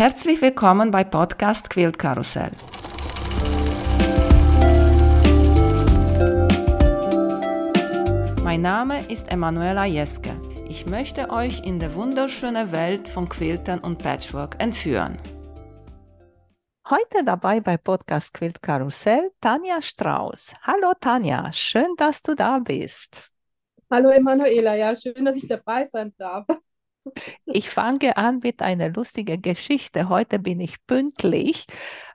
Herzlich willkommen bei Podcast Quilt Karussell. Mein Name ist Emanuela Jeske. Ich möchte euch in die wunderschöne Welt von Quiltern und Patchwork entführen. Heute dabei bei Podcast Quilt Karussell Tanja Strauß. Hallo Tanja, schön, dass du da bist. Hallo Emanuela, ja, schön, dass ich dabei sein darf. Ich fange an mit einer lustigen Geschichte. Heute bin ich pünktlich,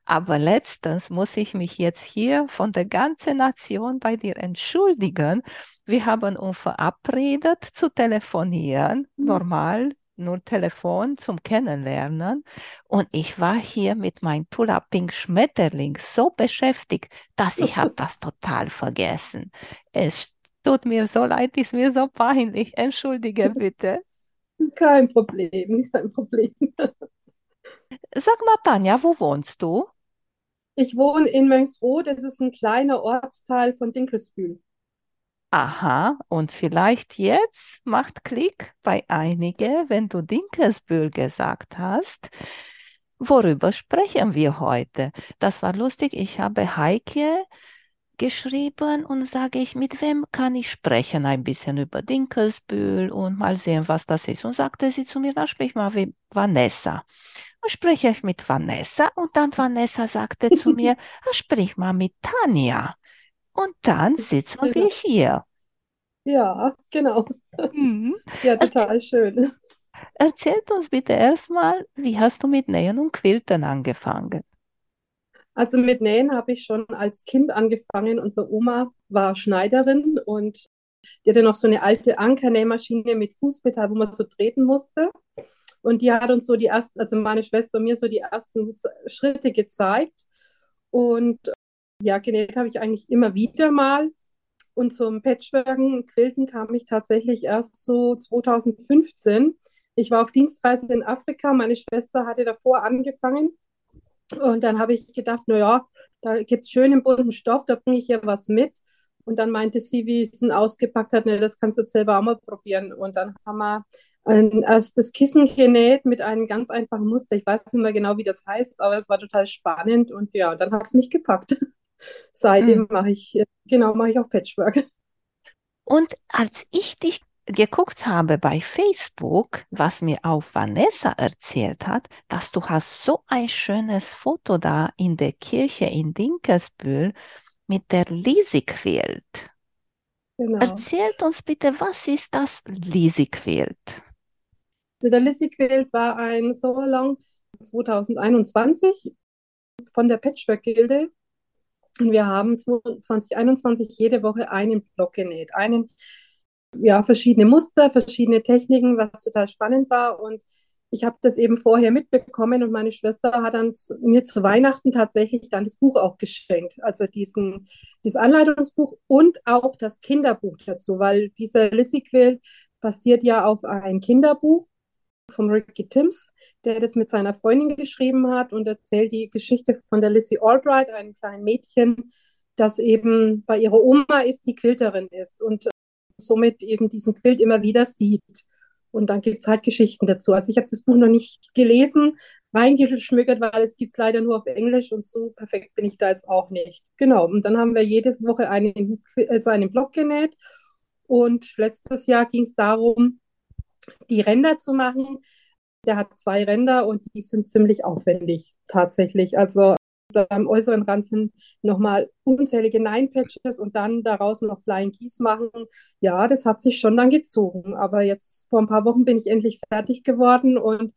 aber letztens muss ich mich jetzt hier von der ganzen Nation bei dir entschuldigen. Wir haben uns verabredet zu telefonieren, mhm. normal nur Telefon zum Kennenlernen. Und ich war hier mit meinem Tula Pink Schmetterling so beschäftigt, dass ich habe das total vergessen. Es tut mir so leid, ist mir so peinlich. Entschuldige bitte. Kein Problem, kein Problem. Sag mal, Tanja, wo wohnst du? Ich wohne in Möngsroth, das ist ein kleiner Ortsteil von Dinkelsbühl. Aha, und vielleicht jetzt macht Klick bei einigen, wenn du Dinkelsbühl gesagt hast. Worüber sprechen wir heute? Das war lustig. Ich habe Heike geschrieben und sage ich, mit wem kann ich sprechen? Ein bisschen über Dinkelsbühl und mal sehen, was das ist. Und sagte sie zu mir, na, sprich mal wie Vanessa. Und spreche ich mit Vanessa und dann Vanessa sagte zu mir, sprich mal mit Tanja. Und dann sitzen wir hier. Ja, genau. Mhm. Ja, total Erzähl schön. Erzählt uns bitte erstmal, wie hast du mit Nähen und Quilten angefangen? Also mit Nähen habe ich schon als Kind angefangen. Unsere Oma war Schneiderin und die hatte noch so eine alte Ankernähmaschine mit Fußpedal, wo man so treten musste. Und die hat uns so die ersten, also meine Schwester und mir so die ersten Schritte gezeigt. Und ja, genäht habe ich eigentlich immer wieder mal. Und zum Patchworken, Quilten kam ich tatsächlich erst so 2015. Ich war auf Dienstreise in Afrika. Meine Schwester hatte davor angefangen und dann habe ich gedacht, naja, da gibt es schönen bunten Stoff, da bringe ich ja was mit. Und dann meinte sie, wie es ausgepackt hat, ne, das kannst du selber auch mal probieren. Und dann haben wir ein erstes Kissen genäht mit einem ganz einfachen Muster. Ich weiß nicht mehr genau, wie das heißt, aber es war total spannend. Und ja, dann hat es mich gepackt. Seitdem mhm. mache ich, genau, mache ich auch Patchwork. Und als ich dich geguckt habe bei Facebook, was mir auch Vanessa erzählt hat, dass du hast so ein schönes Foto da in der Kirche in Dinkelsbühl mit der Lisi-Quilt. Genau. Erzählt uns bitte, was ist das Lisi-Quilt? Also der Lisi-Quilt war ein Sommerlang 2021 von der Patchwork-Gilde. Und wir haben 2021 jede Woche einen Block genäht. Einen ja, verschiedene Muster, verschiedene Techniken, was total spannend war. Und ich habe das eben vorher mitbekommen und meine Schwester hat dann mir zu Weihnachten tatsächlich dann das Buch auch geschenkt. Also diesen, dieses Anleitungsbuch und auch das Kinderbuch dazu, weil dieser Lissy Quill basiert ja auf ein Kinderbuch von Ricky Timms, der das mit seiner Freundin geschrieben hat und erzählt die Geschichte von der Lissy Albright, einem kleinen Mädchen, das eben bei ihrer Oma ist, die Quilterin ist. Und somit eben diesen Quilt immer wieder sieht. Und dann gibt es halt Geschichten dazu. Also ich habe das Buch noch nicht gelesen, reingeschmückert, weil es gibt es leider nur auf Englisch und so perfekt bin ich da jetzt auch nicht. Genau, und dann haben wir jede Woche einen, also einen Blog genäht. Und letztes Jahr ging es darum, die Ränder zu machen. Der hat zwei Ränder und die sind ziemlich aufwendig tatsächlich. Also am äußeren Rand sind nochmal unzählige Nine-Patches und dann daraus noch Flying Keys machen. Ja, das hat sich schon dann gezogen. Aber jetzt vor ein paar Wochen bin ich endlich fertig geworden und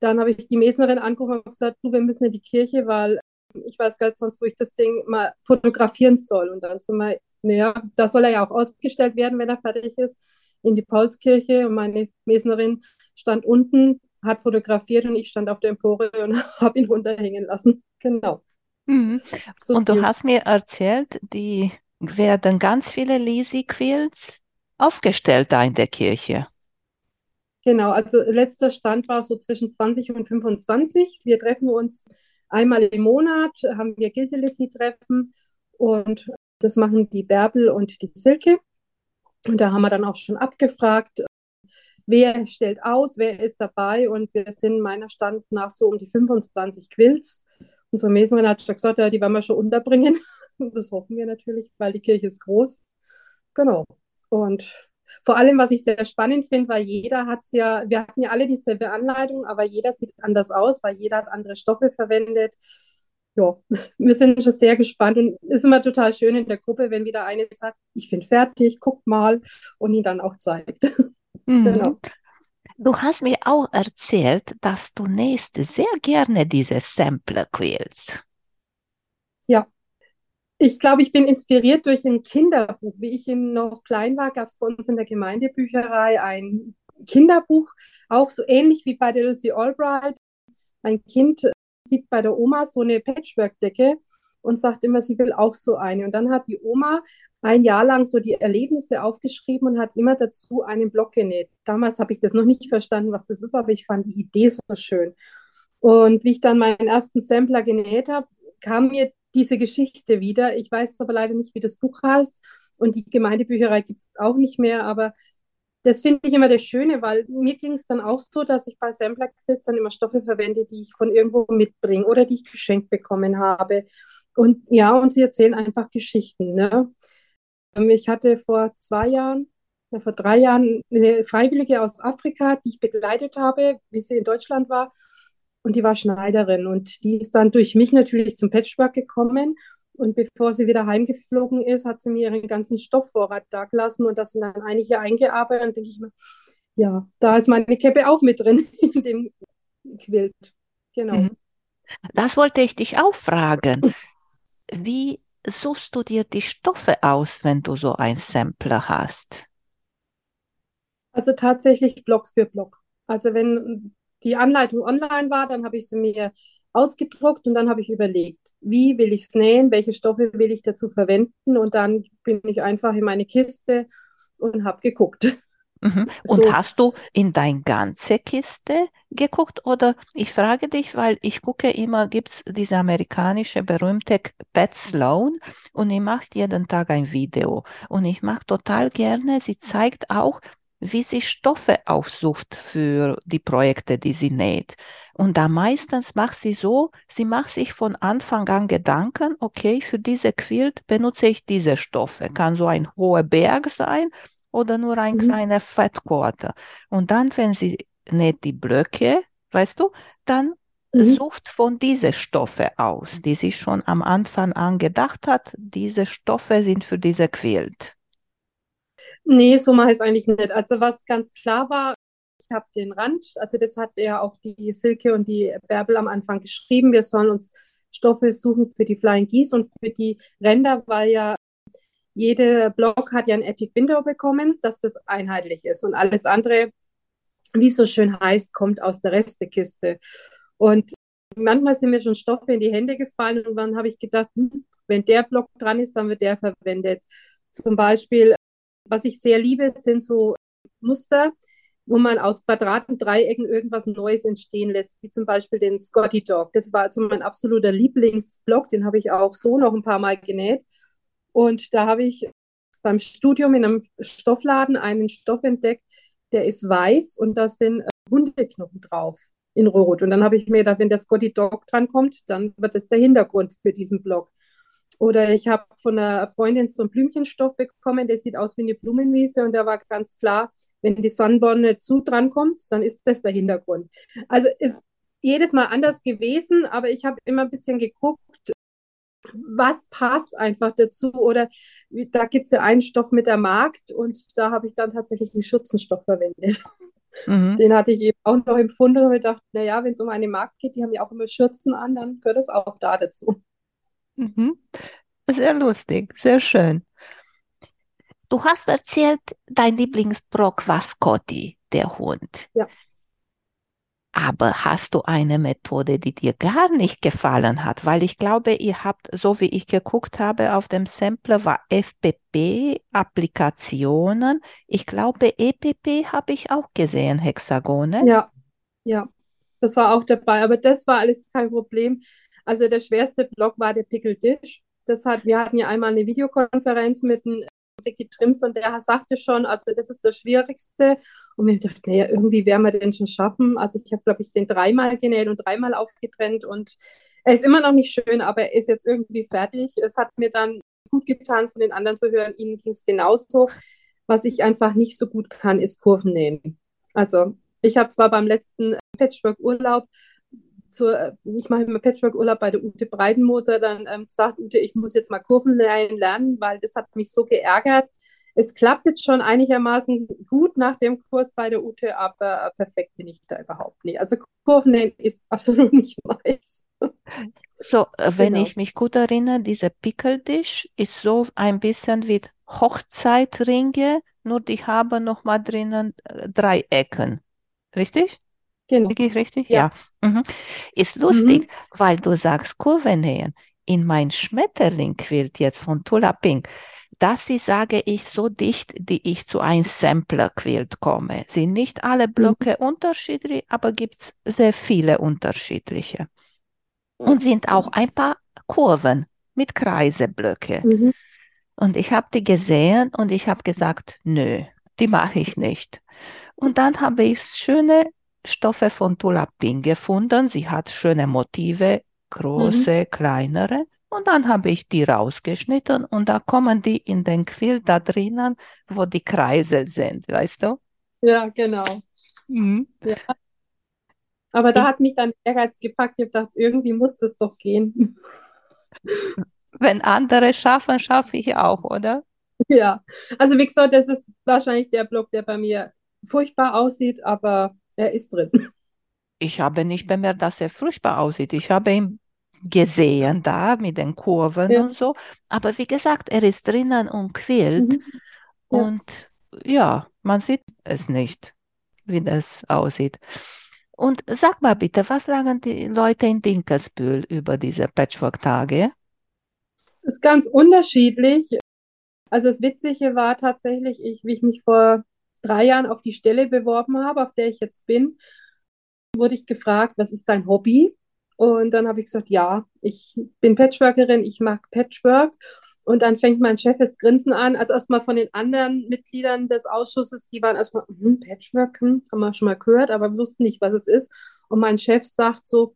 dann habe ich die Mesnerin angerufen und gesagt, du, wir müssen in die Kirche, weil ich weiß gar nicht sonst, wo ich das Ding mal fotografieren soll. Und dann sind wir, naja, da soll er ja auch ausgestellt werden, wenn er fertig ist, in die Paulskirche. Und meine Mesnerin stand unten, hat fotografiert und ich stand auf der Empore und habe ihn runterhängen lassen. Genau. Mhm. So Und du hast mir erzählt, die werden ganz viele Lisi-Quilts aufgestellt da in der Kirche. Genau, also letzter Stand war so zwischen 20 und 25. Wir treffen uns einmal im Monat, haben wir Gilde-Lisi-Treffen und das machen die Bärbel und die Silke. Und da haben wir dann auch schon abgefragt, wer stellt aus, wer ist dabei und wir sind meiner Stand nach so um die 25 Quilts. Unsere Mesnerin hat schon gesagt, ja, die werden wir schon unterbringen. Das hoffen wir natürlich, weil die Kirche ist groß. Genau. Und vor allem, was ich sehr spannend finde, weil jeder hat es ja, wir hatten ja alle dieselbe Anleitung, aber jeder sieht anders aus, weil jeder hat andere Stoffe verwendet. Ja, wir sind schon sehr gespannt und es ist immer total schön in der Gruppe, wenn wieder eine sagt, ich bin fertig, guck mal und ihn dann auch zeigt. Mhm. Genau. Du hast mir auch erzählt, dass du nächst sehr gerne diese Sampler Quills. Ja, ich glaube, ich bin inspiriert durch ein Kinderbuch. Wie ich noch klein war, gab es bei uns in der Gemeindebücherei ein Kinderbuch, auch so ähnlich wie bei Lucy Albright. Ein Kind sieht bei der Oma so eine Patchwork-Decke und sagt immer, sie will auch so eine. Und dann hat die Oma ein Jahr lang so die Erlebnisse aufgeschrieben und hat immer dazu einen Block genäht. Damals habe ich das noch nicht verstanden, was das ist, aber ich fand die Idee so schön. Und wie ich dann meinen ersten Sampler genäht habe, kam mir diese Geschichte wieder. Ich weiß aber leider nicht, wie das Buch heißt. Und die Gemeindebücherei gibt es auch nicht mehr. Aber das finde ich immer das Schöne, weil mir ging es dann auch so, dass ich bei Sampler Kits dann immer Stoffe verwende, die ich von irgendwo mitbringe oder die ich geschenkt bekommen habe. Und ja, und sie erzählen einfach Geschichten. Ne? Ähm, ich hatte vor zwei Jahren, ja, vor drei Jahren eine Freiwillige aus Afrika, die ich begleitet habe, wie sie in Deutschland war und die war Schneiderin und die ist dann durch mich natürlich zum Patchwork gekommen. Und bevor sie wieder heimgeflogen ist, hat sie mir ihren ganzen Stoffvorrat da gelassen und das sind dann einige eingearbeitet. Und denke ich mir, ja, da ist meine Käppe auch mit drin in dem Quilt. Genau. Mhm. Das wollte ich dich auch fragen. Wie suchst du dir die Stoffe aus, wenn du so ein Sampler hast? Also tatsächlich Block für Block. Also wenn die Anleitung online war, dann habe ich sie mir ausgedruckt und dann habe ich überlegt, wie will ich es nähen, welche Stoffe will ich dazu verwenden und dann bin ich einfach in meine Kiste und habe geguckt. Mhm. Und so. hast du in deine ganze Kiste geguckt oder ich frage dich, weil ich gucke immer, gibt es diese amerikanische berühmte Pat Sloan und die macht jeden Tag ein Video und ich mache total gerne, sie zeigt auch, wie sie Stoffe aufsucht für die Projekte, die sie näht. Und da meistens macht sie so, sie macht sich von Anfang an Gedanken, okay, für diese Quilt benutze ich diese Stoffe. Kann so ein hoher Berg sein oder nur ein mhm. kleiner Fettkorte. Und dann, wenn sie näht die Blöcke, weißt du, dann mhm. sucht von diese Stoffe aus, die sie schon am Anfang an gedacht hat, diese Stoffe sind für diese Quilt. Nee, so mache ich es eigentlich nicht. Also was ganz klar war, ich habe den Rand, also das hat ja auch die Silke und die Bärbel am Anfang geschrieben, wir sollen uns Stoffe suchen für die Flying Geese und für die Ränder, weil ja jede Block hat ja ein Attic Window bekommen, dass das einheitlich ist und alles andere, wie es so schön heißt, kommt aus der Restekiste. Und manchmal sind mir schon Stoffe in die Hände gefallen und dann habe ich gedacht, hm, wenn der Block dran ist, dann wird der verwendet. Zum Beispiel was ich sehr liebe, sind so Muster, wo man aus Quadraten, Dreiecken irgendwas Neues entstehen lässt, wie zum Beispiel den Scotty Dog. Das war also mein absoluter Lieblingsblock, den habe ich auch so noch ein paar Mal genäht. Und da habe ich beim Studium in einem Stoffladen einen Stoff entdeckt, der ist weiß und da sind äh, Hundeknochen drauf in Rot. Und dann habe ich mir gedacht, wenn der Scotty Dog drankommt, dann wird das der Hintergrund für diesen Block. Oder ich habe von einer Freundin so einen Blümchenstoff bekommen, der sieht aus wie eine Blumenwiese und da war ganz klar, wenn die Sonnenbonne zu dran kommt, dann ist das der Hintergrund. Also ist jedes Mal anders gewesen, aber ich habe immer ein bisschen geguckt, was passt einfach dazu. Oder da gibt es ja einen Stoff mit der Markt und da habe ich dann tatsächlich einen Schutzenstoff verwendet. Mhm. Den hatte ich eben auch noch empfunden und habe gedacht, naja, wenn es um eine Markt geht, die haben ja auch immer Schürzen an, dann gehört das auch da dazu. Mhm. Sehr lustig, sehr schön. Du hast erzählt, dein Lieblingsbrock war Scotty, der Hund. Ja. Aber hast du eine Methode, die dir gar nicht gefallen hat? Weil ich glaube, ihr habt, so wie ich geguckt habe, auf dem Sampler war FPP-Applikationen. Ich glaube, EPP habe ich auch gesehen, Hexagone. Ja, ja, das war auch dabei. Aber das war alles kein Problem. Also der schwerste Block war der Pickel Dish. Das hat, wir hatten ja einmal eine Videokonferenz mit dem getrimmt und der sagte schon, also das ist das Schwierigste. Und wir dachten, naja, irgendwie werden wir den schon schaffen. Also ich habe, glaube ich, den dreimal genäht und dreimal aufgetrennt und er ist immer noch nicht schön, aber er ist jetzt irgendwie fertig. Es hat mir dann gut getan, von den anderen zu hören, ihnen ging es genauso. Was ich einfach nicht so gut kann, ist Kurven nähen. Also ich habe zwar beim letzten Patchwork-Urlaub zur, ich mache immer Patchwork-Urlaub bei der Ute Breitenmoser, dann ähm, gesagt, Ute, ich muss jetzt mal Kurven lernen, weil das hat mich so geärgert. Es klappt jetzt schon einigermaßen gut nach dem Kurs bei der Ute, aber perfekt bin ich da überhaupt nicht. Also Kurven ist absolut nicht meins. So, äh, wenn genau. ich mich gut erinnere, dieser Pickeldish ist so ein bisschen wie Hochzeitringe, nur die haben noch mal drinnen äh, drei Ecken. Richtig? Genau. Liege richtig? Ja. ja. Mhm. Ist lustig, mhm. weil du sagst Kurve nähen. In mein Schmetterlingquilt jetzt von Tula Pink, das ist, sage ich, so dicht, die ich zu einem Sampler-Quilt komme. Sind nicht alle mhm. Blöcke mhm. unterschiedlich, aber gibt es sehr viele unterschiedliche. Und sind auch ein paar Kurven mit Kreiseblöcke. Mhm. Und ich habe die gesehen und ich habe gesagt, nö, die mache ich nicht. Und dann habe ich schöne Stoffe von Tulapin gefunden. Sie hat schöne Motive, große, mhm. kleinere. Und dann habe ich die rausgeschnitten und da kommen die in den Quilt da drinnen, wo die Kreisel sind, weißt du? Ja, genau. Mhm. Ja. Aber da hat mich dann Ehrgeiz gepackt. Ich habe gedacht, irgendwie muss das doch gehen. Wenn andere schaffen, schaffe ich auch, oder? Ja, also wie gesagt, das ist wahrscheinlich der Block, der bei mir furchtbar aussieht, aber er ist drin. Ich habe nicht bemerkt, dass er furchtbar aussieht. Ich habe ihn gesehen da mit den Kurven ja. und so. Aber wie gesagt, er ist drinnen und quillt. Mhm. Ja. Und ja, man sieht es nicht, wie das aussieht. Und sag mal bitte, was sagen die Leute in Dinkelsbühl über diese Patchwork-Tage? Ist ganz unterschiedlich. Also das Witzige war tatsächlich, ich, wie ich mich vor drei Jahren auf die Stelle beworben habe, auf der ich jetzt bin, wurde ich gefragt, was ist dein Hobby? Und dann habe ich gesagt, ja, ich bin Patchworkerin, ich mag Patchwork. Und dann fängt mein Chef das Grinsen an. Also erstmal von den anderen Mitgliedern des Ausschusses, die waren erstmal, hm, Patchwork, hm, haben wir schon mal gehört, aber wussten nicht, was es ist. Und mein Chef sagt so,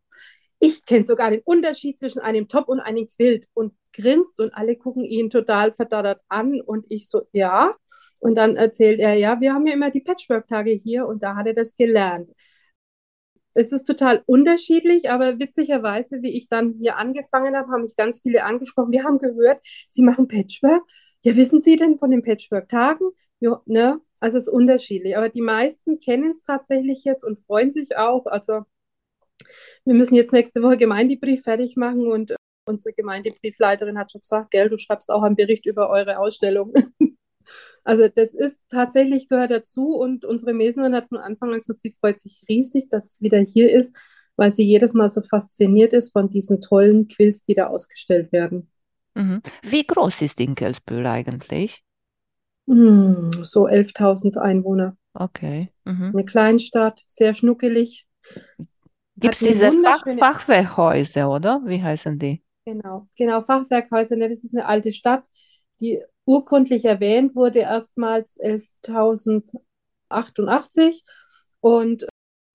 ich kenne sogar den Unterschied zwischen einem Top und einem Quilt und grinst und alle gucken ihn total verdattert an und ich so, ja. Und dann erzählt er, ja, wir haben ja immer die Patchwork-Tage hier und da hat er das gelernt. Es ist total unterschiedlich, aber witzigerweise, wie ich dann hier angefangen habe, haben mich ganz viele angesprochen. Wir haben gehört, Sie machen Patchwork. Ja, wissen Sie denn von den Patchwork-Tagen? Ja, ne? Also es ist unterschiedlich. Aber die meisten kennen es tatsächlich jetzt und freuen sich auch. Also wir müssen jetzt nächste Woche Gemeindebrief fertig machen und unsere Gemeindebriefleiterin hat schon gesagt, gell, du schreibst auch einen Bericht über eure Ausstellung. Also das ist tatsächlich gehört dazu und unsere Meserin hat von Anfang an gesagt, sie freut sich riesig, dass es wieder hier ist, weil sie jedes Mal so fasziniert ist von diesen tollen Quills, die da ausgestellt werden. Mhm. Wie groß ist Dinkelsbühl eigentlich? Hm, so 11.000 Einwohner. Okay. Mhm. Eine Kleinstadt, sehr schnuckelig. Gibt es diese Fach Fachwerkhäuser, oder? Wie heißen die? Genau, genau, Fachwerkhäuser. Das ist eine alte Stadt, die urkundlich erwähnt wurde erstmals 11.088 und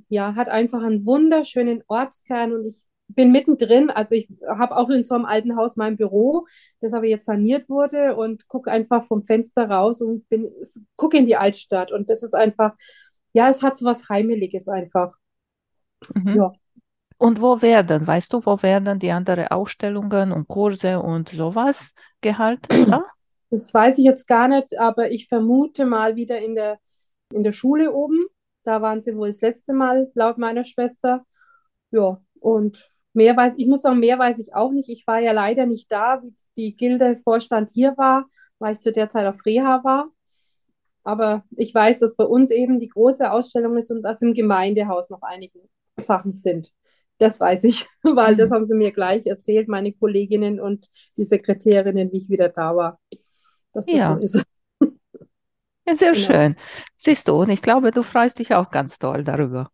ja, hat einfach einen wunderschönen Ortskern und ich bin mittendrin, also ich habe auch in so einem alten Haus mein Büro, das aber jetzt saniert wurde und gucke einfach vom Fenster raus und bin gucke in die Altstadt und das ist einfach, ja, es hat so was Heimeliges einfach. Mhm. Ja. Und wo werden, weißt du, wo werden die anderen Ausstellungen und Kurse und sowas gehalten? Ja? Das weiß ich jetzt gar nicht, aber ich vermute mal wieder in der, in der Schule oben. Da waren sie wohl das letzte Mal, laut meiner Schwester. Ja, und mehr weiß ich, muss sagen, mehr weiß ich auch nicht. Ich war ja leider nicht da, wie die Gilde-Vorstand hier war, weil ich zu der Zeit auf Reha war. Aber ich weiß, dass bei uns eben die große Ausstellung ist und dass im Gemeindehaus noch einige Sachen sind. Das weiß ich, weil das mhm. haben sie mir gleich erzählt, meine Kolleginnen und die Sekretärinnen, wie ich wieder da war dass das ja. so ist. Ja, sehr genau. schön. Siehst du, und ich glaube, du freust dich auch ganz toll darüber.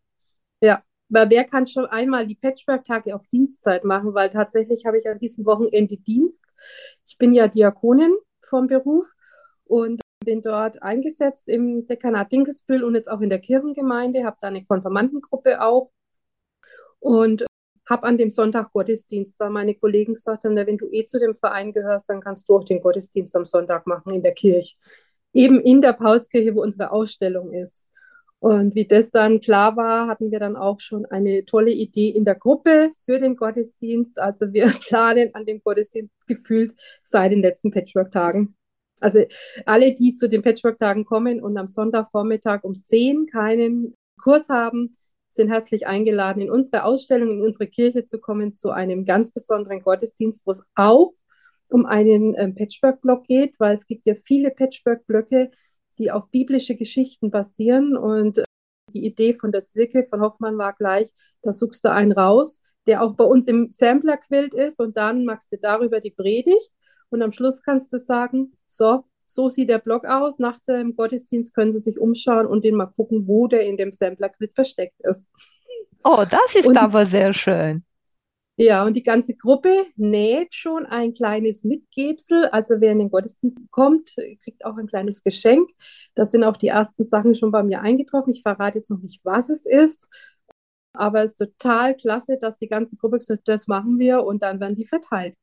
Ja, weil wer kann schon einmal die Patchwork-Tage auf Dienstzeit machen, weil tatsächlich habe ich an diesem Wochenende Dienst. Ich bin ja Diakonin vom Beruf und bin dort eingesetzt im Dekanat Dinkelsbühl und jetzt auch in der Kirchengemeinde, habe da eine Konfirmandengruppe auch und habe an dem Sonntag Gottesdienst, weil meine Kollegen gesagt haben, wenn du eh zu dem Verein gehörst, dann kannst du auch den Gottesdienst am Sonntag machen in der Kirche. Eben in der Paulskirche, wo unsere Ausstellung ist. Und wie das dann klar war, hatten wir dann auch schon eine tolle Idee in der Gruppe für den Gottesdienst. Also wir planen an dem Gottesdienst gefühlt seit den letzten Patchwork-Tagen. Also alle, die zu den Patchwork-Tagen kommen und am Sonntagvormittag um 10 keinen Kurs haben, sind herzlich eingeladen, in unsere Ausstellung, in unsere Kirche zu kommen, zu einem ganz besonderen Gottesdienst, wo es auch um einen äh, Patchwork-Block geht, weil es gibt ja viele Patchwork-Blöcke, die auf biblische Geschichten basieren. Und äh, die Idee von der Silke von Hoffmann war gleich, da suchst du einen raus, der auch bei uns im Sampler-Quilt ist und dann machst du darüber die Predigt und am Schluss kannst du sagen, so, so sieht der Blog aus. Nach dem Gottesdienst können Sie sich umschauen und den mal gucken, wo der in dem Sampler-Quilt versteckt ist. Oh, das ist und, aber sehr schön. Ja, und die ganze Gruppe näht schon ein kleines Mitgebsel. Also wer in den Gottesdienst kommt, kriegt auch ein kleines Geschenk. Da sind auch die ersten Sachen schon bei mir eingetroffen. Ich verrate jetzt noch nicht, was es ist. Aber es ist total klasse, dass die ganze Gruppe gesagt hat, das machen wir und dann werden die verteilt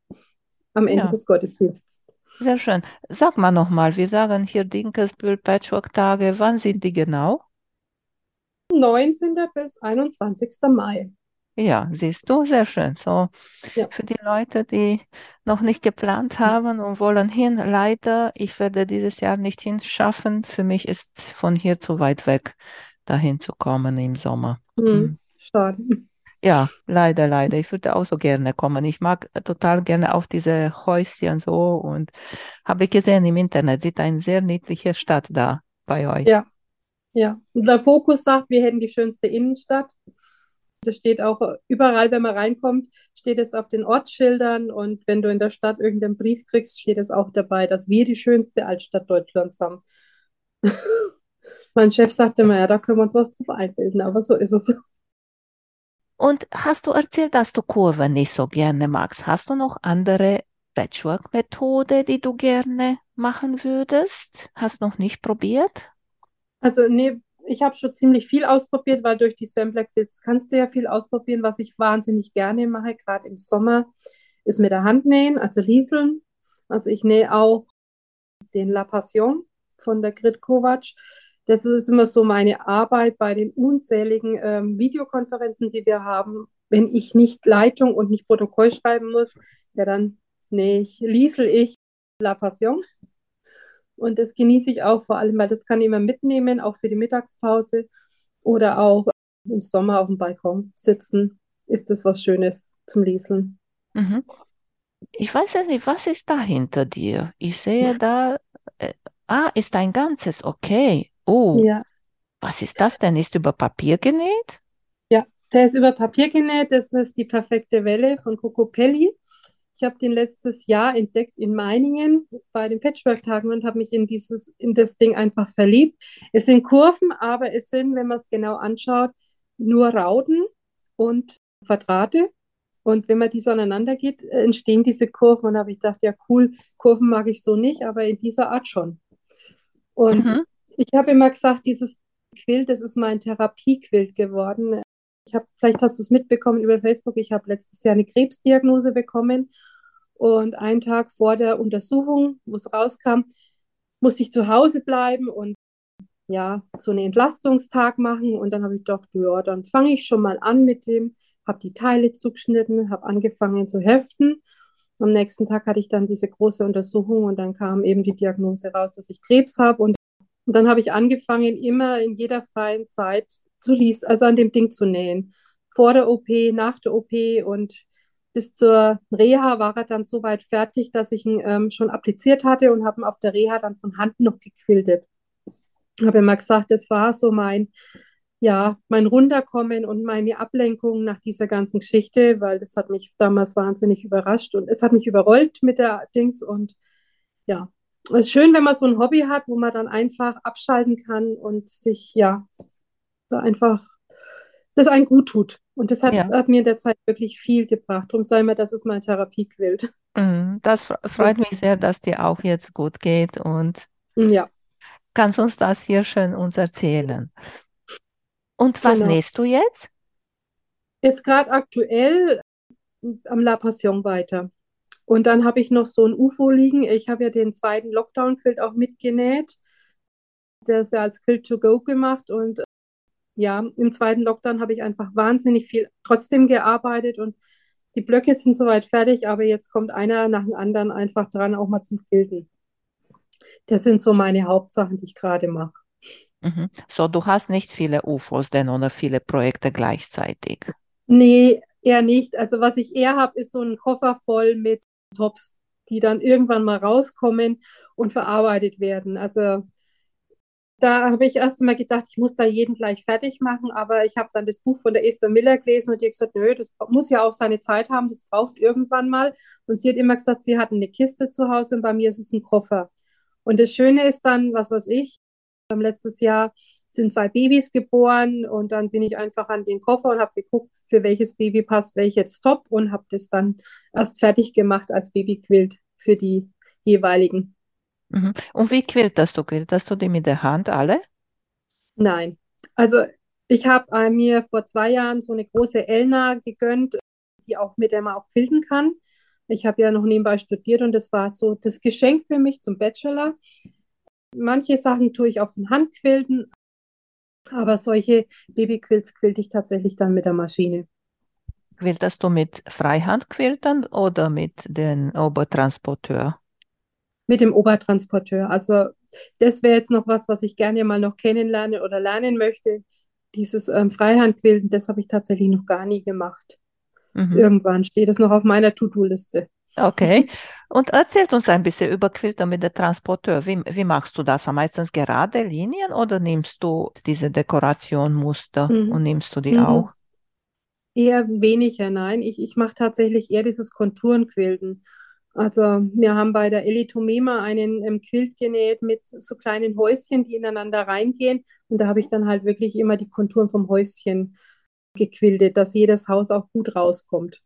am Ende ja. des Gottesdienstes. Sehr schön. Sag mal nochmal, wir sagen hier Dinkelsbühl Patchwork-Tage. Wann sind die genau? 19. bis 21. Mai. Ja, siehst du, sehr schön. So Ja. für die Leute, die noch nicht geplant haben und wollen hin, leider, ich werde dieses Jahr nicht hinschaffen. Für mich ist von hier zu weit weg, dahin zu kommen im Sommer. Hm, Hm. schade. Ja, leider, leider. Ich würde auch so gerne kommen. Ich mag total gerne auch diese Häuschen so und habe gesehen im Internet, sieht eine sehr niedliche Stadt da bei euch. Ja, ja. Und der Fokus sagt, wir hätten die schönste Innenstadt. Das steht auch überall, wenn man reinkommt, steht es auf den Ortsschildern und wenn du in der Stadt irgendeinen Brief kriegst, steht es auch dabei, dass wir die schönste Altstadt Deutschlands haben. Mein Chef sagte immer, ja, da können wir uns was drauf einbilden, aber so ist es. Und hast du erzählt, dass du Kurven nicht so gerne magst? Hast du noch andere Patchwork-Methode, die du gerne machen würdest? Hast du noch nicht probiert? Also, nee, ich habe schon ziemlich viel ausprobiert, weil durch die Sampler Quilts kannst du ja viel ausprobieren. Was ich wahnsinnig gerne mache, gerade im Sommer, ist mit der Hand nähen, also lieseln. Also ich nähe auch den La Passion von der Grit Kovac. Das ist immer so meine Arbeit bei den unzähligen ähm, Videokonferenzen, die wir haben. Wenn ich nicht Leitung und nicht Protokoll schreiben muss, ja dann nee, ich liesel ich La Passion. Und das genieße ich auch vor allem, weil das kann ich immer mitnehmen, auch für die Mittagspause oder auch im Sommer auf dem Balkon sitzen. Ist das was Schönes zum Lieseln. Mhm. Ich weiß ja nicht, was ist da hinter dir? Ich sehe da, äh, ah, ist ein ganzes, okay. Oh, Ja, was ist das denn? Ist über Papier genäht? ja, der ist über Papier genäht. Das ist die perfekte Welle von Coco Pelli. Ich habe den letztes Jahr entdeckt in Meiningen bei den Patchwork-Tagen und habe mich in dieses, in das Ding einfach verliebt. Es sind Kurven, aber es sind, wenn man es genau anschaut, nur Rauten und Quadrate. Und wenn man die so aneinander geht, entstehen diese Kurven. Und habe ich gedacht, ja cool, Kurven mag ich so nicht, aber in dieser Art schon. Und Mhm. Ich habe immer gesagt, dieses Quilt, das ist mein Therapiequilt geworden. Ich habe, vielleicht hast du es mitbekommen über Facebook, ich habe letztes Jahr eine Krebsdiagnose bekommen und einen Tag vor der Untersuchung, wo es rauskam, musste ich zu Hause bleiben und ja, so einen Entlastungstag machen und dann habe ich gedacht, ja, dann fange ich schon mal an mit dem, habe die Teile zugeschnitten, habe angefangen zu heften. Am nächsten Tag hatte ich dann diese große Untersuchung und dann kam eben die Diagnose raus, dass ich Krebs habe und, und dann habe ich angefangen, immer in jeder freien Zeit zu liest, also an dem Ding zu nähen. Vor der OP, nach der OP und bis zur Reha war er dann so weit fertig, dass ich ihn ähm, schon appliziert hatte und habe ihn auf der Reha dann von Hand noch gequiltet. Habe immer gesagt, das war so mein, ja, mein Runterkommen und meine Ablenkung nach dieser ganzen Geschichte, weil das hat mich damals wahnsinnig überrascht und es hat mich überrollt mit der Dings und ja, es ist schön, wenn man so ein Hobby hat, wo man dann einfach abschalten kann und sich, ja, da einfach, das einen gut tut. Und das hat, Ja. hat mir in der Zeit wirklich viel gebracht. Darum sei mir, das ist mein Therapiequilt. Mhm. Das fre- freut mich sehr, dass dir auch jetzt gut geht und Ja. Kannst uns das hier schön uns erzählen? Und was Genau. nähst du jetzt? Jetzt gerade aktuell am La Passion weiter. Und dann habe ich noch so ein UFO liegen. Ich habe ja den zweiten Lockdown-Quilt auch mitgenäht. Der ist ja als Quilt to go gemacht. Und äh, ja, im zweiten Lockdown habe ich einfach wahnsinnig viel trotzdem gearbeitet und die Blöcke sind soweit fertig, aber jetzt kommt einer nach dem anderen einfach dran, auch mal zum Quilten. Das sind so meine Hauptsachen, die ich gerade mache. Mhm. So, du hast nicht viele UFOs denn oder viele Projekte gleichzeitig. Nee, eher nicht. Also was ich eher habe, ist so ein Koffer voll mit Tops, die dann irgendwann mal rauskommen und verarbeitet werden. Also da habe ich erst einmal gedacht, ich muss da jeden gleich fertig machen, aber ich habe dann das Buch von der Esther Miller gelesen und die hat gesagt, nö, das muss ja auch seine Zeit haben, das braucht irgendwann mal. Und sie hat immer gesagt, sie hat eine Kiste zu Hause und bei mir ist es ein Koffer. Und das Schöne ist dann, was weiß ich, letztes Jahr sind zwei Babys geboren und dann bin ich einfach an den Koffer und habe geguckt, für welches Baby passt welches Top und habe das dann erst fertig gemacht als Babyquilt für die jeweiligen. Mhm. Und wie quiltest du? Quiltest du die mit der Hand alle? Nein. Also ich habe äh, mir vor zwei Jahren so eine große Elna gegönnt, die auch mit der man auch quilten kann. Ich habe ja noch nebenbei studiert und das war so das Geschenk für mich zum Bachelor. Manche Sachen tue ich auf dem Handquilten, aber solche Babyquilts quilte ich tatsächlich dann mit der Maschine. Quiltest du mit Freihandquiltern oder mit dem Obertransporteur? Mit dem Obertransporteur. Also das wäre jetzt noch was, was ich gerne mal noch kennenlernen oder lernen möchte. Dieses ähm, Freihandquilten, das habe ich tatsächlich noch gar nie gemacht. Mhm. Irgendwann steht es noch auf meiner To-Do-Liste. Okay. Und erzählt uns ein bisschen über Quilter mit dem Transporteur. Wie, wie machst du das? Meistens gerade Linien oder nimmst du diese Dekorationmuster Mhm. und nimmst du die Mhm. auch? Eher weniger, nein. Ich, ich mache tatsächlich eher dieses Konturenquilten. Also wir haben bei der Ellie Tomema einen ähm, Quilt genäht mit so kleinen Häuschen, die ineinander reingehen. Und da habe ich dann halt wirklich immer die Konturen vom Häuschen gequiltet, dass jedes Haus auch gut rauskommt.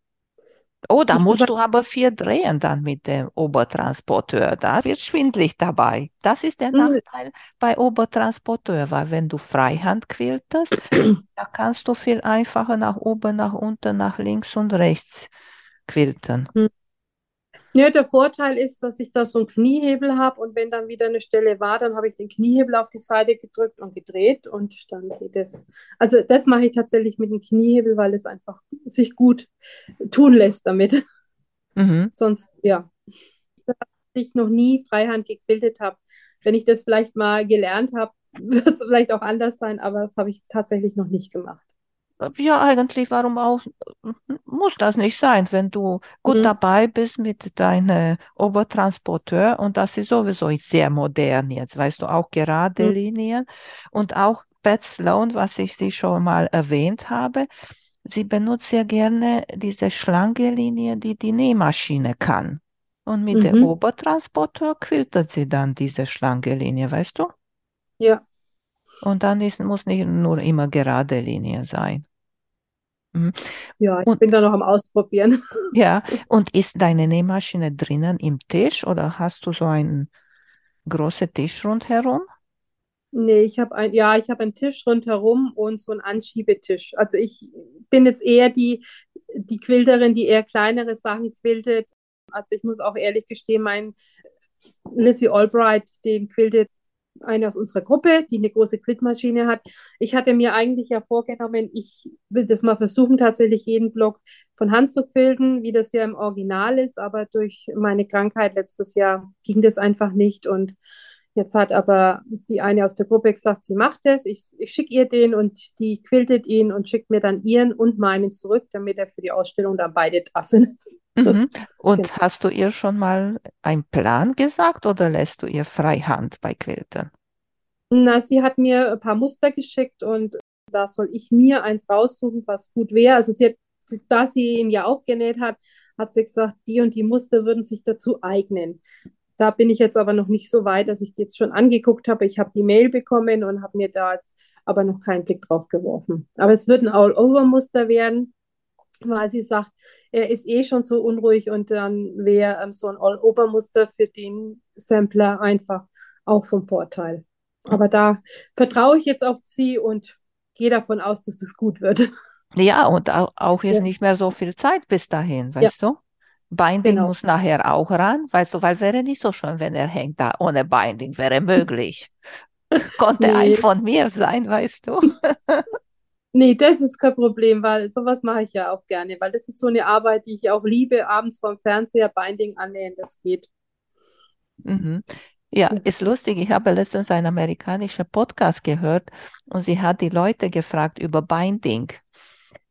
Oh, da musst du aber viel drehen dann mit dem Obertransporteur. Da wird schwindlig dabei. Das ist der mm, Nachteil bei Obertransporteur, weil wenn du Freihand quiltest, da kannst du viel einfacher nach oben, nach unten, nach links und rechts quilten. Ja, der Vorteil ist, dass ich da so einen Kniehebel habe und wenn dann wieder eine Stelle war, dann habe ich den Kniehebel auf die Seite gedrückt und gedreht und dann geht es. Also das mache ich tatsächlich mit dem Kniehebel, weil es einfach sich gut tun lässt damit. Mhm. Sonst, ja, dass ich noch nie Freihand gequiltet habe. Wenn ich das vielleicht mal gelernt habe, wird es vielleicht auch anders sein, aber das habe ich tatsächlich noch nicht gemacht. Ja, eigentlich, warum auch, muss das nicht sein, wenn du gut Mhm. dabei bist mit deinem Obertransporteur und das ist sowieso sehr modern jetzt, weißt du, auch gerade Mhm. Linien und auch Pat Sloan, was ich sie schon mal erwähnt habe, sie benutzt sehr gerne diese Schlangenlinie, die die Nähmaschine kann. Und mit dem Mhm. Obertransporteur quiltet sie dann diese Schlangenlinie, weißt du? Ja, Und dann ist, muss nicht nur immer gerade Linie sein. Mhm. ja, ich Und bin da noch am Ausprobieren. ja, und ist deine Nähmaschine drinnen im Tisch oder hast du so einen großen Tisch rundherum? Nee, ich habe ein, ja, ich habe einen Tisch rundherum und so einen Anschiebetisch. Also ich bin jetzt eher die, die Quilterin, die eher kleinere Sachen quiltet. Also ich muss auch ehrlich gestehen, mein Lizzie Albright, den quiltet eine aus unserer Gruppe, die eine große Quiltmaschine hat. Ich hatte mir eigentlich ja vorgenommen, ich will das mal versuchen, tatsächlich jeden Block von Hand zu quilten, wie das ja im Original ist, aber durch meine Krankheit letztes Jahr ging das einfach nicht und Jetzt hat aber die eine aus der Gruppe gesagt, sie macht es. Ich, ich schicke ihr den und die quiltet ihn und schickt mir dann ihren und meinen zurück, damit er für die Ausstellung dann beide da sind. Mhm. Und Genau. hast du ihr schon mal einen Plan gesagt oder lässt du ihr Freihand bei Quilten? Na, sie hat mir ein paar Muster geschickt und da soll ich mir eins raussuchen, was gut wäre. Also sie hat, da sie ihn ja auch genäht hat, hat sie gesagt, die und die Muster würden sich dazu eignen. Da bin ich jetzt aber noch nicht so weit, dass ich die jetzt schon angeguckt habe. Ich habe die Mail bekommen und habe mir da aber noch keinen Blick drauf geworfen. Aber es wird ein All-Over-Muster werden, weil sie sagt, er ist eh schon so unruhig und dann wäre ähm, so ein All-Over-Muster für den Sampler einfach auch vom Vorteil. Aber da vertraue ich jetzt auf Sie und gehe davon aus, dass das gut wird. Ja, und auch, auch jetzt Ja. nicht mehr so viel Zeit bis dahin, Ja. weißt du? Binding Genau. muss nachher auch ran, weißt du, weil wäre nicht so schön, wenn er hängt da ohne Binding, wäre möglich. Konnte ein Nee. von mir sein, weißt du? Nee, das ist kein Problem, weil sowas mache ich ja auch gerne, weil das ist so eine Arbeit, die ich auch liebe, abends vorm Fernseher Binding annähen, das geht. Mhm. Ja, ist lustig. Ich habe letztens einen amerikanischen Podcast gehört und sie hat die Leute gefragt über Binding.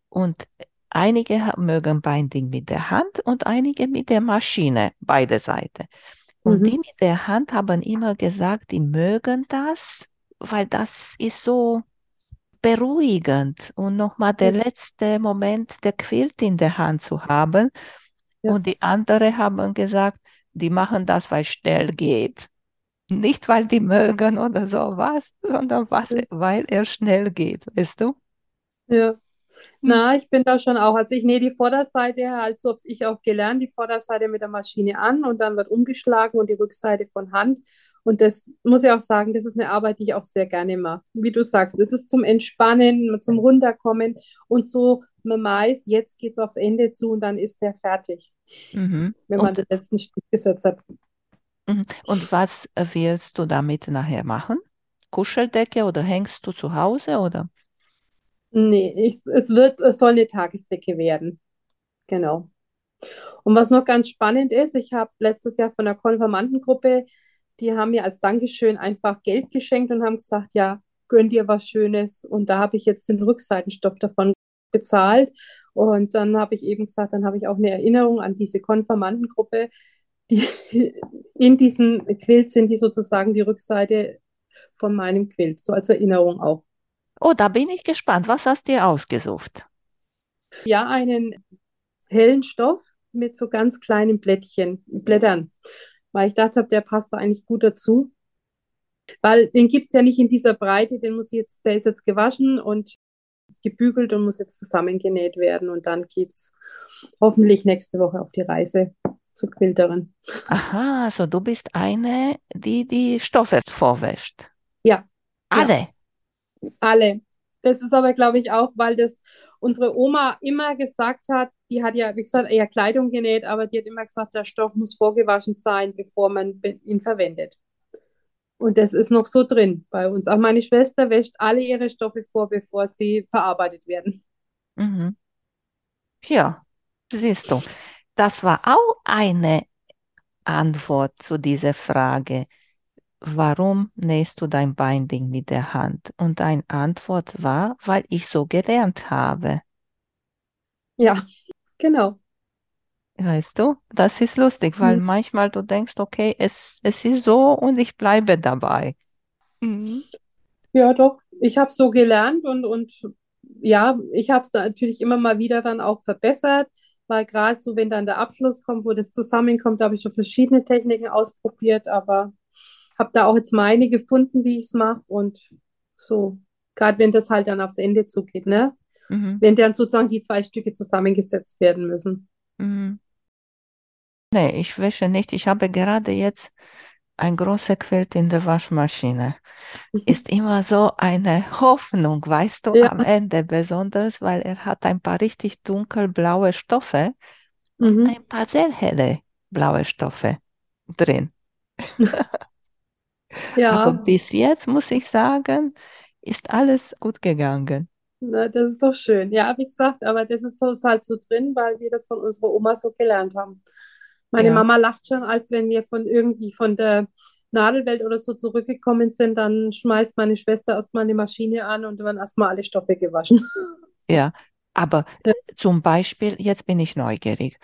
Und einige mögen Binding mit der Hand und einige mit der Maschine, beide Seiten. Und die Mhm. mit der Hand haben immer gesagt, die mögen das, weil das ist so beruhigend und nochmal der letzte Moment der Quilt in der Hand zu haben. Ja. Und die andere haben gesagt, die machen das, weil es schnell geht. Nicht, weil die mögen oder sowas, sondern was, weil er schnell geht, weißt du? Ja. Na, ich bin da schon auch. Also ich nähe die Vorderseite halt so habe ich auch gelernt, die Vorderseite mit der Maschine an und dann wird umgeschlagen und die Rückseite von Hand. Und das muss ich auch sagen, das ist eine Arbeit, die ich auch sehr gerne mache. Wie du sagst, es ist zum Entspannen, zum Runterkommen und so, man weiß, jetzt geht es aufs Ende zu und dann ist der fertig, Mhm. wenn man Und, den letzten Stück gesetzt hat. mhm. und was willst du damit nachher machen? Kuscheldecke oder hängst du zu Hause oder? Nee, ich, es wird, es soll eine Tagesdecke werden. Genau. Und was noch ganz spannend ist, ich habe letztes Jahr von der Konfirmandengruppe, die haben mir als Dankeschön einfach Geld geschenkt und haben gesagt, ja, gönn dir was Schönes. Und da habe ich jetzt den Rückseitenstoff davon bezahlt. Und dann habe ich eben gesagt, dann habe ich auch eine Erinnerung an diese Konfirmandengruppe, die in diesem Quilt sind, die sozusagen die Rückseite von meinem Quilt, so als Erinnerung auch. Oh, da bin ich gespannt. Was hast du dir ausgesucht? Ja, einen hellen Stoff mit so ganz kleinen Blättchen, Blättern, weil ich dachte, der passt da eigentlich gut dazu. Weil den gibt es ja nicht in dieser Breite, den muss jetzt, der ist jetzt gewaschen und gebügelt und muss jetzt zusammengenäht werden. Und dann geht es hoffentlich nächste Woche auf die Reise zur Quilterin. Aha, also du bist eine, die die Stoffe vorwäscht. Ja, ja, Alle. Das ist aber, glaube ich, auch, weil das unsere Oma immer gesagt hat, die hat ja, wie gesagt, eher Kleidung genäht, aber die hat immer gesagt, der Stoff muss vorgewaschen sein, bevor man ihn verwendet. Und das ist noch so drin bei uns. Auch meine Schwester wäscht alle ihre Stoffe vor, bevor sie verarbeitet werden. Mhm. Ja, siehst du, das war auch eine Antwort zu dieser Frage. Warum nähst du dein Binding mit der Hand? Und deine Antwort war, weil ich so gelernt habe. Ja, genau. Weißt du, das ist lustig, weil Mhm. manchmal du denkst, okay, es, es ist so und ich bleibe dabei. Mhm. Ja, doch. Ich habe so gelernt und, und ja, ich habe es natürlich immer mal wieder dann auch verbessert, weil gerade so, wenn dann der Abschluss kommt, wo das zusammenkommt, da habe ich schon verschiedene Techniken ausprobiert, aber habe da auch jetzt meine gefunden, wie ich es mache und so, gerade wenn das halt dann aufs Ende zugeht, ne? Mhm. Wenn dann sozusagen die zwei Stücke zusammengesetzt werden müssen. Mhm. Nee, ich wäsche nicht. Ich habe gerade jetzt ein großes Quilt in der Waschmaschine. Ist immer so eine Hoffnung, weißt du, Ja. am Ende, besonders weil er hat ein paar richtig dunkelblaue Stoffe und Mhm. ein paar sehr helle blaue Stoffe drin. Aber Ja, bis jetzt muss ich sagen, ist alles gut gegangen. na, das ist doch schön. Ja, wie gesagt, aber das ist so, ist halt so drin, weil wir das von unserer Oma so gelernt haben. Meine Ja. Mama lacht schon, als wenn wir von irgendwie von der Nadelwelt oder so zurückgekommen sind, dann schmeißt meine Schwester erstmal eine Maschine an und dann erstmal alle Stoffe gewaschen. Ja, aber Ja. zum Beispiel, jetzt bin ich neugierig.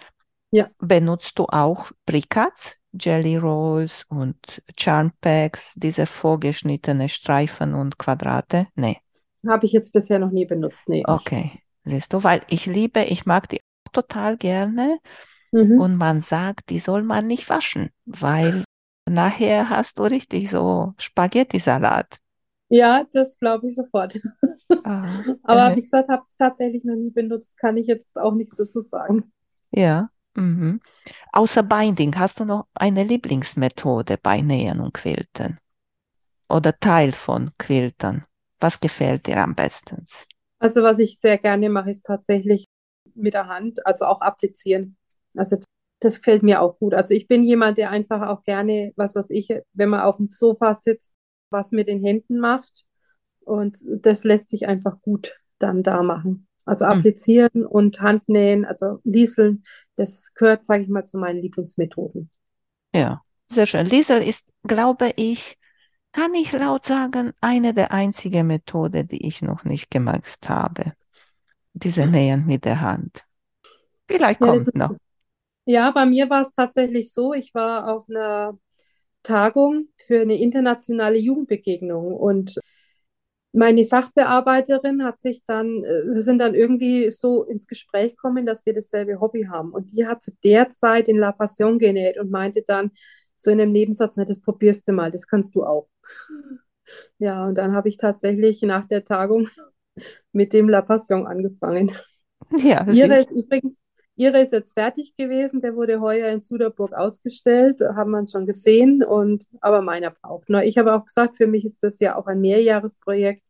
Ja, Benutzt du auch Bricats, Jelly Rolls und Charm Packs, diese vorgeschnittene Streifen und Quadrate? Nee. habe ich jetzt bisher noch nie benutzt. Nee. Okay, siehst du, weil ich liebe, ich mag die auch total gerne Mhm. und man sagt, die soll man nicht waschen, weil nachher hast du richtig so Spaghetti-Salat. Ja, das glaube ich sofort. Ah, Aber äh, wie gesagt, habe ich tatsächlich noch nie benutzt, kann ich jetzt auch nichts dazu sagen. ja. Mhm. Außer Binding, hast du noch eine Lieblingsmethode bei Nähen und Quilten? oder Teil von Quiltern? Was gefällt dir am besten? Also was ich sehr gerne mache, ist tatsächlich mit der Hand, also auch applizieren. Also das gefällt mir auch gut. Also ich bin jemand, der einfach auch gerne, was weiß ich, wenn man auf dem Sofa sitzt, was mit den Händen macht. Und das lässt sich einfach gut dann da machen. Also hm. applizieren hm. und Handnähen, also Lieseln, das gehört, sage ich mal, zu meinen Lieblingsmethoden. Ja, sehr schön. Liesel ist, glaube ich, kann ich laut sagen, eine der einzigen Methoden, die ich noch nicht gemacht habe. Diese Nähen mit der Hand. Vielleicht ja, kommt ist, noch. Ja, bei mir war es tatsächlich so, ich war auf einer Tagung für eine internationale Jugendbegegnung und meine Sachbearbeiterin hat sich dann, äh, wir sind dann irgendwie so ins Gespräch gekommen, dass wir dasselbe Hobby haben. Und die hat zu der Zeit in La Passion genäht und meinte dann so in einem Nebensatz, das probierst du mal, das kannst du auch. Ja, und dann habe ich tatsächlich nach der Tagung mit dem La Passion angefangen. Ja, ihre ist übrigens, ihre ist jetzt fertig gewesen, der wurde heuer in Suderburg ausgestellt, haben wir schon gesehen, und aber meiner braucht noch. Ich habe auch gesagt, für mich ist das ja auch ein Mehrjahresprojekt.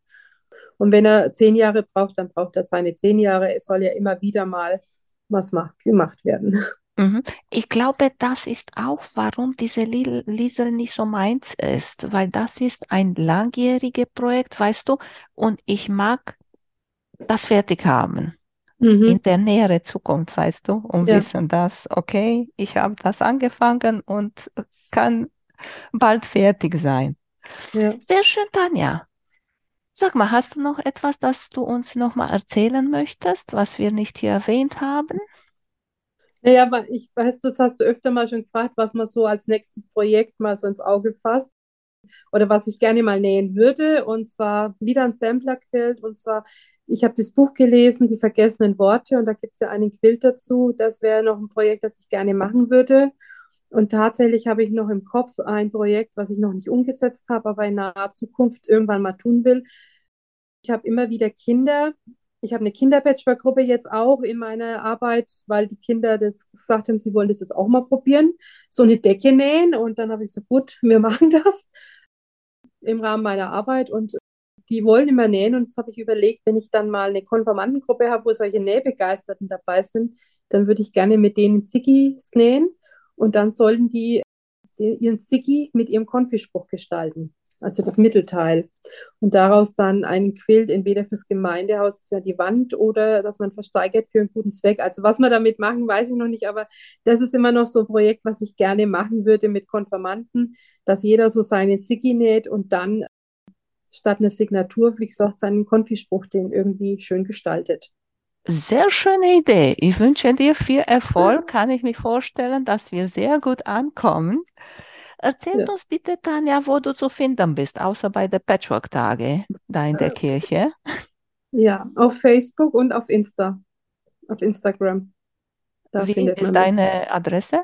Und wenn er zehn Jahre braucht, dann braucht er seine zehn Jahre. Es soll ja immer wieder mal was macht, gemacht werden. Mhm. Ich glaube, das ist auch, warum diese Liesel nicht so meins ist, weil das ist ein langjähriges Projekt, weißt du, und ich mag das fertig haben. Mhm. In der näheren Zukunft, weißt du, und ja. wissen, dass, okay, ich habe das angefangen und kann bald fertig sein. Ja. Sehr schön, Tanja. Sag mal, hast du noch etwas, das du uns noch mal erzählen möchtest, was wir nicht hier erwähnt haben? Naja, aber ich weiß, das hast du öfter mal schon gefragt, was man so als nächstes Projekt mal so ins Auge fasst oder was ich gerne mal nähen würde. Und zwar wieder ein Sampler-Quilt. Und zwar, ich habe das Buch gelesen, Die vergessenen Worte, und da gibt es ja einen Quilt dazu. Das wäre noch ein Projekt, das ich gerne machen würde. Und tatsächlich habe ich noch im Kopf ein Projekt, was ich noch nicht umgesetzt habe, aber in naher Zukunft irgendwann mal tun will. Ich habe immer wieder Kinder, ich habe eine Kinderpatchwork-Gruppe jetzt auch in meiner Arbeit, weil die Kinder das gesagt haben, sie wollen das jetzt auch mal probieren, so eine Decke nähen. Und dann habe ich so, gut, wir machen das im Rahmen meiner Arbeit. Und die wollen immer nähen. Und jetzt habe ich überlegt, wenn ich dann mal eine Konfirmandengruppe habe, wo solche Nähbegeisterten dabei sind, dann würde ich gerne mit denen Sigis nähen. Und dann sollten die ihren Siggi mit ihrem Konfispruch gestalten also das Mittelteil. Und daraus dann einen Quilt entweder fürs Gemeindehaus, für die Wand oder dass man versteigert für einen guten Zweck. Also was wir damit machen, weiß ich noch nicht, aber das ist immer noch so ein Projekt, was ich gerne machen würde mit Konfirmanden, dass jeder so seinen Siggi näht und dann statt eine Signatur, wie gesagt, seinen Konfispruch den irgendwie schön gestaltet. Sehr schöne Idee. Ich wünsche dir viel Erfolg. Kann ich mir vorstellen, dass wir sehr gut ankommen. Erzähl ja. uns bitte, Tanja, wo du zu finden bist, außer bei der Patchwork-Tage da in der äh, Kirche. Ja, auf Facebook und auf Insta, auf Instagram. Da Wie ist deine Adresse?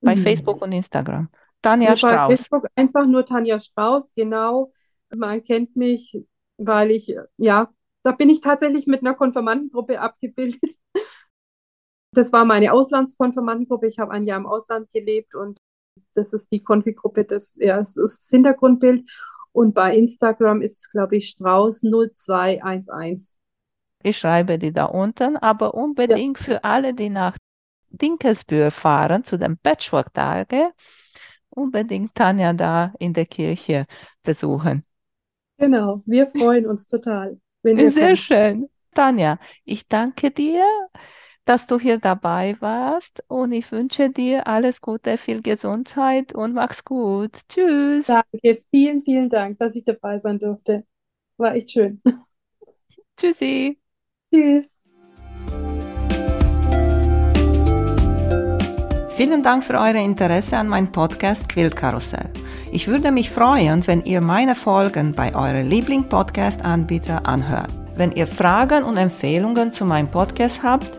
Bei hm. Facebook und Instagram. Tanja nur Strauß. Bei Facebook einfach nur Tanja Strauß, genau. Man kennt mich, weil ich, ja, da bin ich tatsächlich mit einer Konfirmandengruppe abgebildet. Das war meine Auslandskonfirmandengruppe. Ich habe ein Jahr im Ausland gelebt und das ist die Konfi-Gruppe, das, ja, das ist das Hintergrundbild. Und bei Instagram ist es, glaube ich, Strauß0211. Ich schreibe die da unten, aber unbedingt ja. für alle, die nach Dinkelsbühr fahren, zu den Patchwork-Tagen, unbedingt Tanja da in der Kirche besuchen. Genau, wir freuen uns total. Sehr kommen. schön. Tanja, ich danke dir dass du hier dabei warst und ich wünsche dir alles Gute, viel Gesundheit und mach's gut. Tschüss. Danke, vielen, vielen Dank, dass ich dabei sein durfte. War echt schön. Tschüssi. Tschüss. Vielen Dank für euer Interesse an meinem Podcast Quillkarussell. Ich würde mich freuen, wenn ihr meine Folgen bei eurem Liebling-Podcast-Anbieter anhört. Wenn ihr Fragen und Empfehlungen zu meinem Podcast habt,